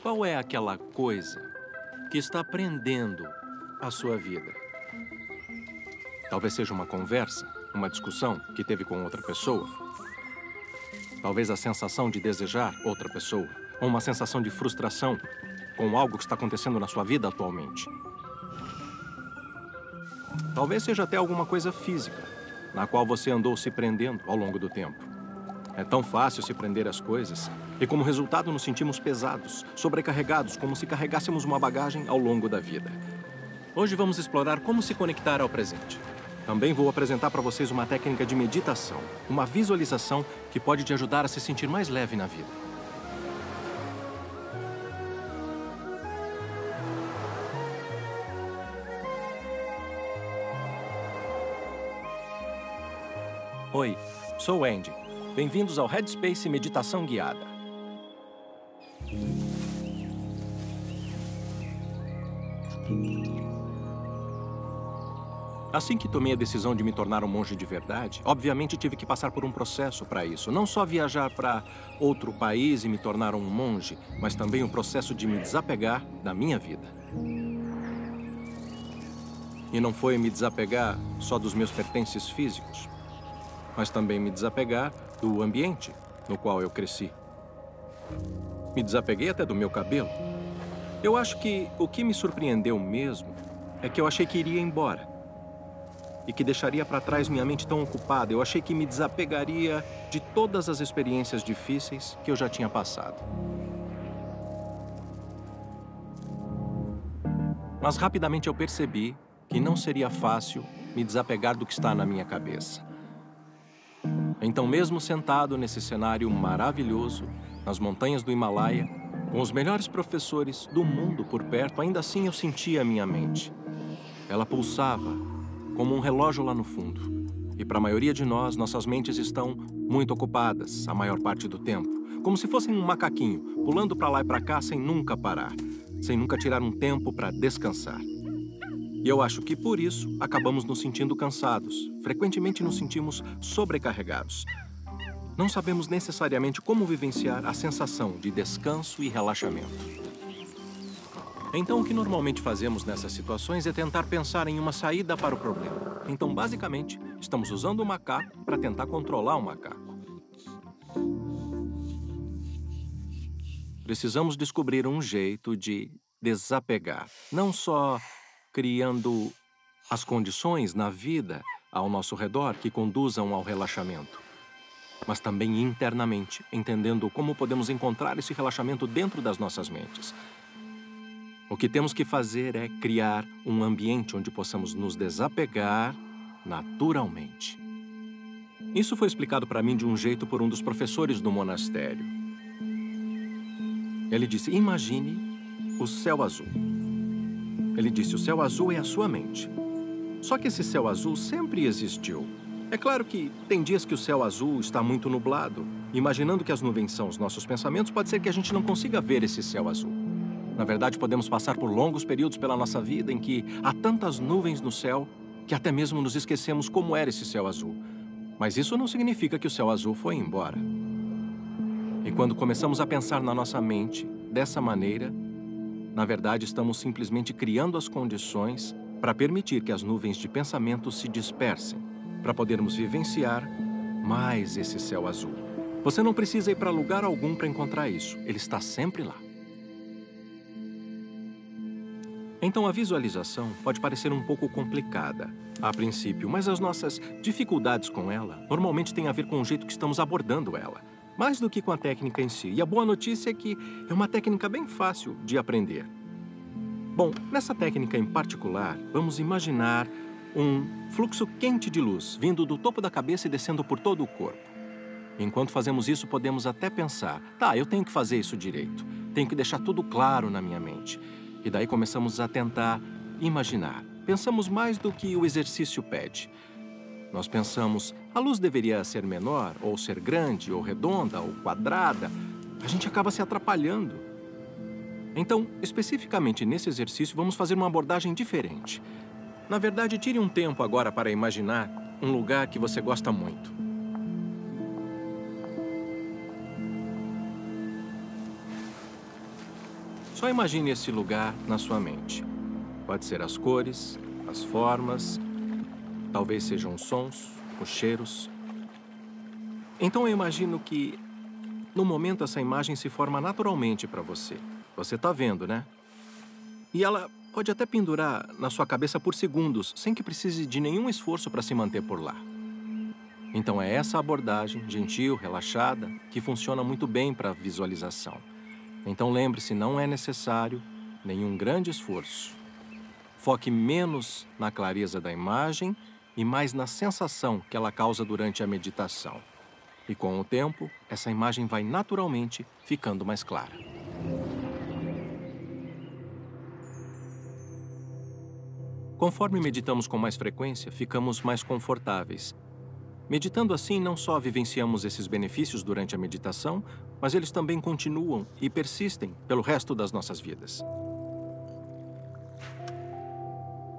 Qual é aquela coisa que está prendendo a sua vida? Talvez seja uma conversa, uma discussão que teve com outra pessoa. Talvez a sensação de desejar outra pessoa. Ou uma sensação de frustração com algo que está acontecendo na sua vida atualmente. Talvez seja até alguma coisa física, na qual você andou se prendendo ao longo do tempo. É tão fácil se prender às coisas, e como resultado nos sentimos pesados, sobrecarregados, como se carregássemos uma bagagem ao longo da vida. Hoje vamos explorar como se conectar ao presente. Também vou apresentar para vocês uma técnica de meditação, uma visualização que pode te ajudar a se sentir mais leve na vida. Oi, sou Andy. Bem-vindos ao Headspace Meditação Guiada. Assim que tomei a decisão de me tornar um monge de verdade, obviamente tive que passar por um processo para isso. Não só viajar para outro país e me tornar um monge, mas também o processo de me desapegar da minha vida. E não foi me desapegar só dos meus pertences físicos, mas também me desapegar do ambiente no qual eu cresci. Me desapeguei até do meu cabelo. Eu acho que o que me surpreendeu mesmo é que eu achei que iria embora e que deixaria para trás minha mente tão ocupada. Eu achei que me desapegaria de todas as experiências difíceis que eu já tinha passado. Mas rapidamente eu percebi que não seria fácil me desapegar do que está na minha cabeça. Então, mesmo sentado nesse cenário maravilhoso, nas montanhas do Himalaia, com os melhores professores do mundo por perto, ainda assim eu sentia a minha mente. Ela pulsava como um relógio lá no fundo. E para a maioria de nós, nossas mentes estão muito ocupadas a maior parte do tempo, como se fossem um macaquinho, pulando para lá e para cá sem nunca parar, sem nunca tirar um tempo para descansar. E eu acho que por isso acabamos nos sentindo cansados, frequentemente nos sentimos sobrecarregados. Não sabemos necessariamente como vivenciar a sensação de descanso e relaxamento. Então, o que normalmente fazemos nessas situações é tentar pensar em uma saída para o problema. Então, basicamente, estamos usando o macaco para tentar controlar o macaco. Precisamos descobrir um jeito de desapegar, não só criando as condições na vida ao nosso redor que conduzam ao relaxamento, mas também internamente, entendendo como podemos encontrar esse relaxamento dentro das nossas mentes. O que temos que fazer é criar um ambiente onde possamos nos desapegar naturalmente. Isso foi explicado para mim de um jeito por um dos professores do monastério. Ele disse: Imagine o céu azul. Ele disse: O céu azul é a sua mente. Só que esse céu azul sempre existiu. É claro que tem dias que o céu azul está muito nublado. Imaginando que as nuvens são os nossos pensamentos, pode ser que a gente não consiga ver esse céu azul. Na verdade, podemos passar por longos períodos pela nossa vida em que há tantas nuvens no céu que até mesmo nos esquecemos como era esse céu azul. Mas isso não significa que o céu azul foi embora. E quando começamos a pensar na nossa mente dessa maneira, na verdade estamos simplesmente criando as condições para permitir que as nuvens de pensamento se dispersem, para podermos vivenciar mais esse céu azul. Você não precisa ir para lugar algum para encontrar isso, ele está sempre lá. Então a visualização pode parecer um pouco complicada a princípio, mas as nossas dificuldades com ela normalmente têm a ver com o jeito que estamos abordando ela, mais do que com a técnica em si. E a boa notícia é que é uma técnica bem fácil de aprender. Bom, nessa técnica em particular, vamos imaginar um fluxo quente de luz vindo do topo da cabeça e descendo por todo o corpo. Enquanto fazemos isso, podemos até pensar: tá, eu tenho que fazer isso direito, tenho que deixar tudo claro na minha mente. E daí começamos a tentar imaginar. Pensamos mais do que o exercício pede. Nós pensamos, a luz deveria ser menor, ou ser grande, ou redonda, ou quadrada. A gente acaba se atrapalhando. Então, especificamente nesse exercício, vamos fazer uma abordagem diferente. Na verdade, tire um tempo agora para imaginar um lugar que você gosta muito. Só imagine esse lugar na sua mente. Pode ser as cores, as formas, talvez sejam os sons, os cheiros. Então eu imagino que, no momento, essa imagem se forma naturalmente para você. Você está vendo, né? E ela pode até pendurar na sua cabeça por segundos, sem que precise de nenhum esforço para se manter por lá. Então é essa abordagem, gentil, relaxada, que funciona muito bem para a visualização. Então lembre-se, não é necessário nenhum grande esforço. Foque menos na clareza da imagem e mais na sensação que ela causa durante a meditação. E com o tempo, essa imagem vai naturalmente ficando mais clara. Conforme meditamos com mais frequência, ficamos mais confortáveis Meditando assim, não só vivenciamos esses benefícios durante a meditação, mas eles também continuam e persistem pelo resto das nossas vidas.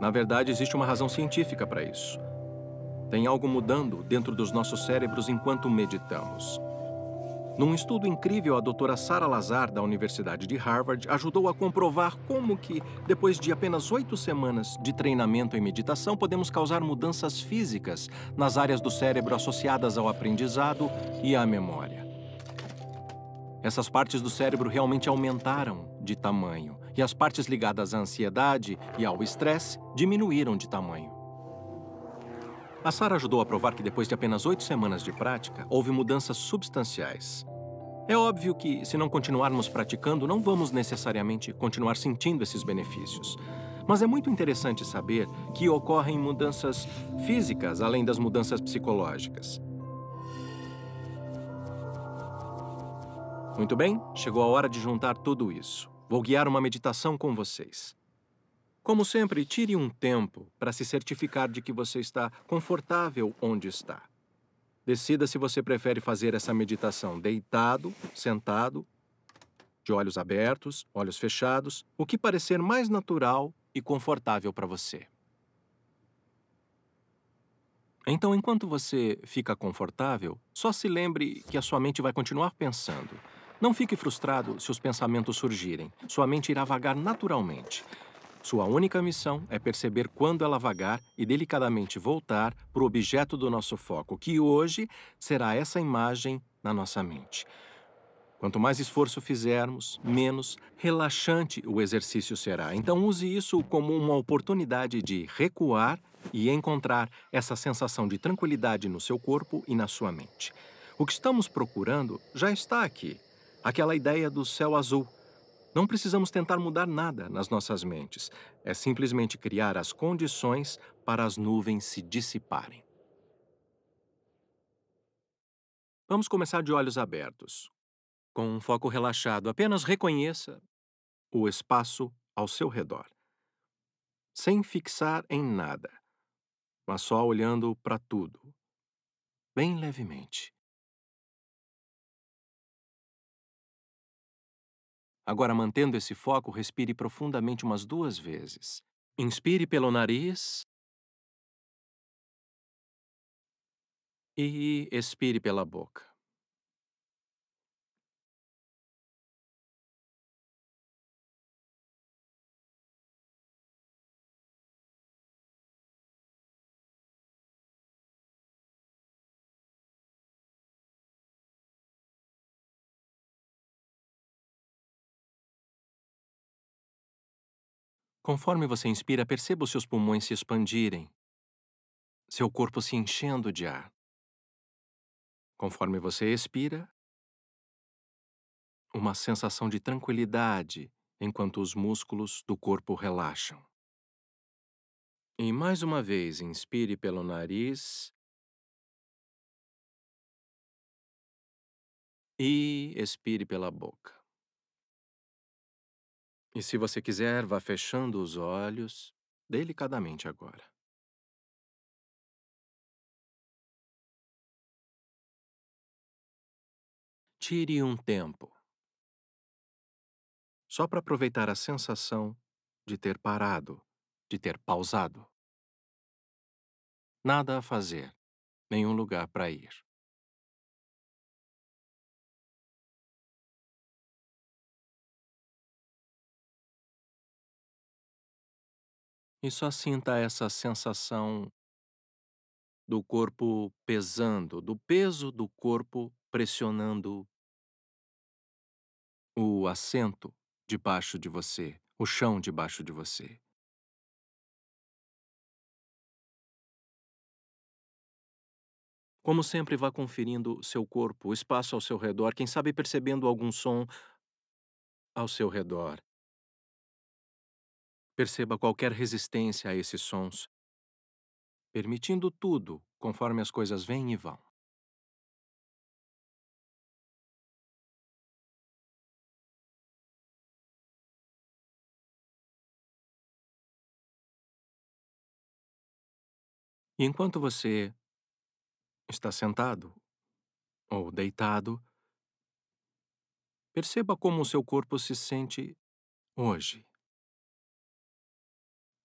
Na verdade, existe uma razão científica para isso. Tem algo mudando dentro dos nossos cérebros enquanto meditamos. Num estudo incrível, a doutora Sarah Lazar, da Universidade de Harvard, ajudou a comprovar como que, depois de apenas oito semanas de treinamento em meditação, podemos causar mudanças físicas nas áreas do cérebro associadas ao aprendizado e à memória. Essas partes do cérebro realmente aumentaram de tamanho, e as partes ligadas à ansiedade e ao estresse diminuíram de tamanho. A Sara ajudou a provar que depois de apenas oito semanas de prática, houve mudanças substanciais. É óbvio que, se não continuarmos praticando, não vamos necessariamente continuar sentindo esses benefícios. Mas é muito interessante saber que ocorrem mudanças físicas além das mudanças psicológicas. Muito bem, chegou a hora de juntar tudo isso. Vou guiar uma meditação com vocês. Como sempre, tire um tempo para se certificar de que você está confortável onde está. Decida se você prefere fazer essa meditação deitado, sentado, de olhos abertos, olhos fechados, o que parecer mais natural e confortável para você. Então, enquanto você fica confortável, só se lembre que a sua mente vai continuar pensando. Não fique frustrado se os pensamentos surgirem. Sua mente irá vagar naturalmente. Sua única missão é perceber quando ela vagar e delicadamente voltar para o objeto do nosso foco, que hoje será essa imagem na nossa mente. Quanto mais esforço fizermos, menos relaxante o exercício será. Então, use isso como uma oportunidade de recuar e encontrar essa sensação de tranquilidade no seu corpo e na sua mente. O que estamos procurando já está aqui aquela ideia do céu azul não precisamos tentar mudar nada nas nossas mentes. É simplesmente criar as condições para as nuvens se dissiparem. Vamos começar de olhos abertos. Com um foco relaxado, apenas reconheça o espaço ao seu redor, sem fixar em nada, mas só olhando para tudo, bem levemente. Agora, mantendo esse foco, respire profundamente umas duas vezes. Inspire pelo nariz. E expire pela boca. Conforme você inspira, perceba os seus pulmões se expandirem, seu corpo se enchendo de ar. Conforme você expira, uma sensação de tranquilidade enquanto os músculos do corpo relaxam. E mais uma vez, inspire pelo nariz e expire pela boca. E se você quiser, vá fechando os olhos delicadamente agora. Tire um tempo só para aproveitar a sensação de ter parado, de ter pausado. Nada a fazer, nenhum lugar para ir. E só sinta essa sensação do corpo pesando, do peso do corpo pressionando o assento debaixo de você, o chão debaixo de você. Como sempre, vá conferindo seu corpo, o espaço ao seu redor, quem sabe percebendo algum som ao seu redor. Perceba qualquer resistência a esses sons, permitindo tudo conforme as coisas vêm e vão. E enquanto você está sentado ou deitado, perceba como o seu corpo se sente hoje.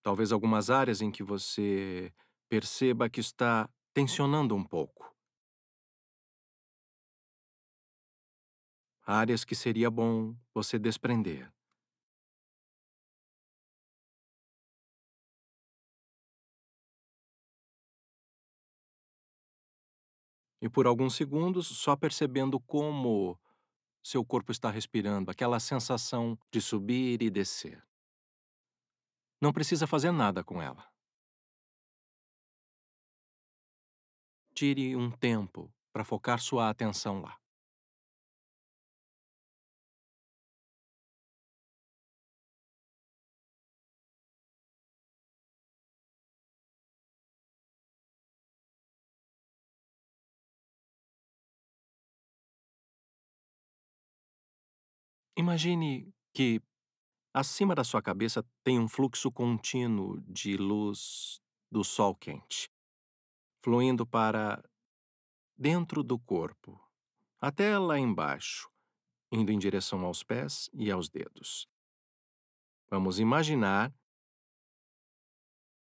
Talvez algumas áreas em que você perceba que está tensionando um pouco. Áreas que seria bom você desprender. E por alguns segundos, só percebendo como seu corpo está respirando, aquela sensação de subir e descer. Não precisa fazer nada com ela. Tire um tempo para focar sua atenção lá. Imagine que acima da sua cabeça tem um fluxo contínuo de luz do sol quente, fluindo para dentro do corpo, até lá embaixo, indo em direção aos pés e aos dedos. Vamos imaginar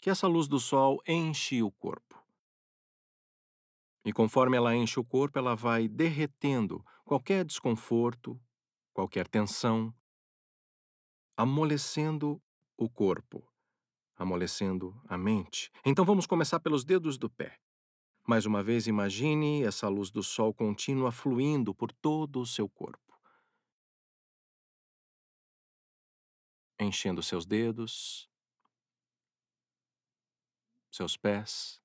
que essa luz do sol enche o corpo. E conforme ela enche o corpo, ela vai derretendo qualquer desconforto, qualquer tensão, amolecendo o corpo, amolecendo a mente. Então vamos começar pelos dedos do pé. Mais uma vez, imagine essa luz do sol contínua fluindo por todo o seu corpo. Enchendo seus dedos, seus pés,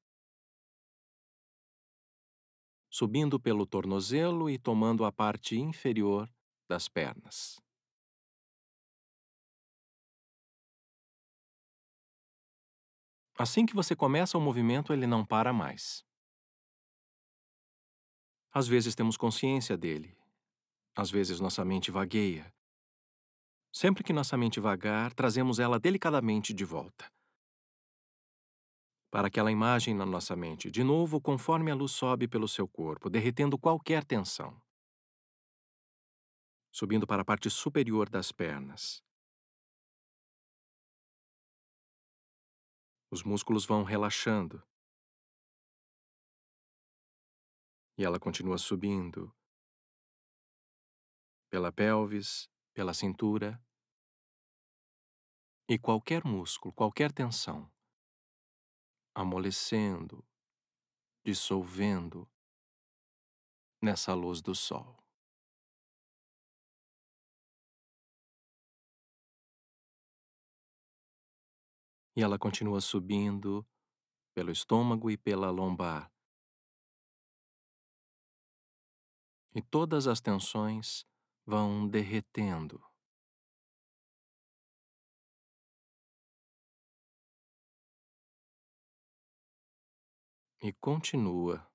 subindo pelo tornozelo e tomando a parte inferior das pernas. Assim que você começa o movimento, ele não para mais. Às vezes temos consciência dele, às vezes nossa mente vagueia. Sempre que nossa mente vagar, trazemos ela delicadamente de volta. Para aquela imagem na nossa mente, de novo, conforme a luz sobe pelo seu corpo, derretendo qualquer tensão subindo para a parte superior das pernas. Os músculos vão relaxando. E ela continua subindo pela pelvis, pela cintura. E qualquer músculo, qualquer tensão, amolecendo, dissolvendo nessa luz do sol. E ela continua subindo pelo estômago e pela lombar. E todas as tensões vão derretendo. E continua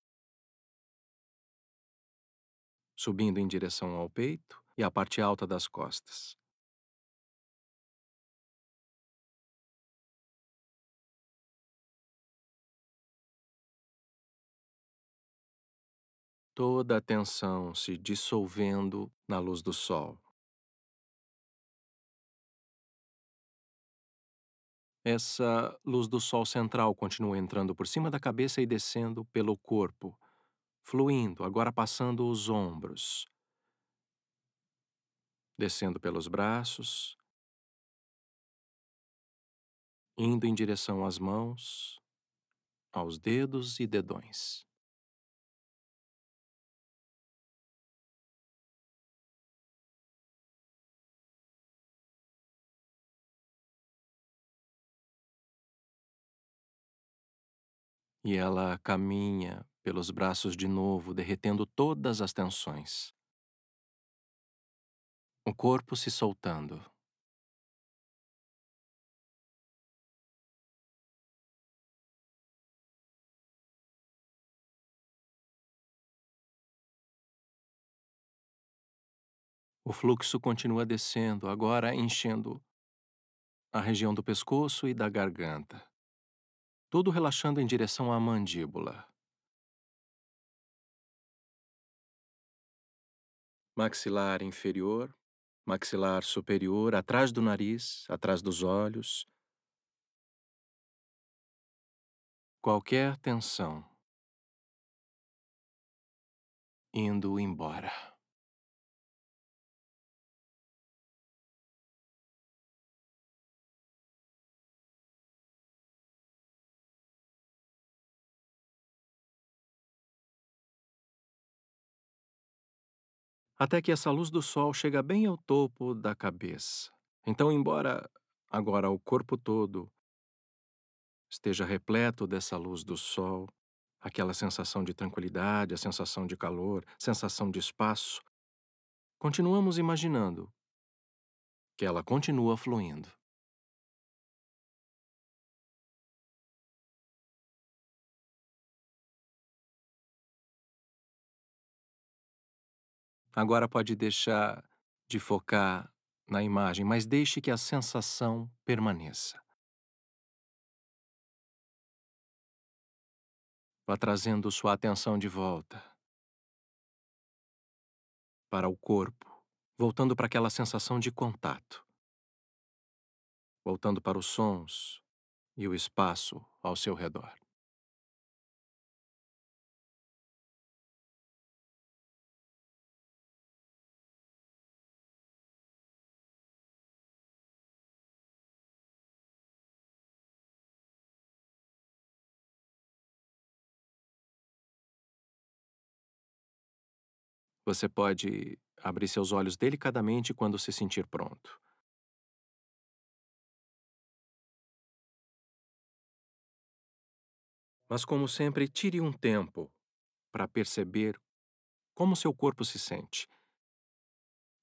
subindo em direção ao peito e à parte alta das costas. Toda a tensão se dissolvendo na luz do sol. Essa luz do sol central continua entrando por cima da cabeça e descendo pelo corpo, fluindo, agora passando os ombros, descendo pelos braços, indo em direção às mãos, aos dedos e dedões. E ela caminha pelos braços de novo, derretendo todas as tensões. O corpo se soltando. O fluxo continua descendo, agora enchendo a região do pescoço e da garganta. Tudo relaxando em direção à mandíbula. Maxilar inferior, maxilar superior, atrás do nariz, atrás dos olhos. Qualquer tensão indo embora. Até que essa luz do sol chega bem ao topo da cabeça. Então, embora agora o corpo todo esteja repleto dessa luz do sol, aquela sensação de tranquilidade, a sensação de calor, sensação de espaço, continuamos imaginando que ela continua fluindo. Agora pode deixar de focar na imagem, mas deixe que a sensação permaneça. Vá trazendo sua atenção de volta para o corpo, voltando para aquela sensação de contato, voltando para os sons e o espaço ao seu redor. Você pode abrir seus olhos delicadamente quando se sentir pronto. Mas, como sempre, tire um tempo para perceber como seu corpo se sente.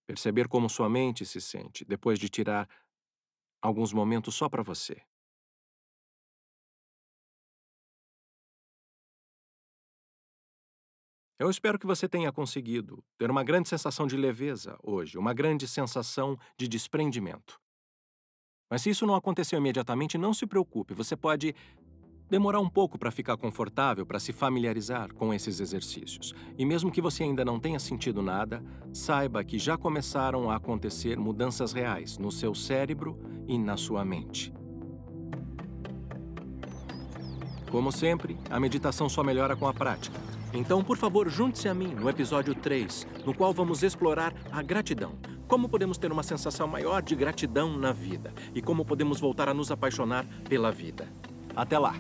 Perceber como sua mente se sente, depois de tirar alguns momentos só para você. Eu espero que você tenha conseguido ter uma grande sensação de leveza hoje, uma grande sensação de desprendimento. Mas se isso não aconteceu imediatamente, não se preocupe, você pode demorar um pouco para ficar confortável, para se familiarizar com esses exercícios. E mesmo que você ainda não tenha sentido nada, saiba que já começaram a acontecer mudanças reais no seu cérebro e na sua mente. Como sempre, a meditação só melhora com a prática. Então, por favor, junte-se a mim no episódio 3, no qual vamos explorar a gratidão. Como podemos ter uma sensação maior de gratidão na vida e como podemos voltar a nos apaixonar pela vida. Até lá!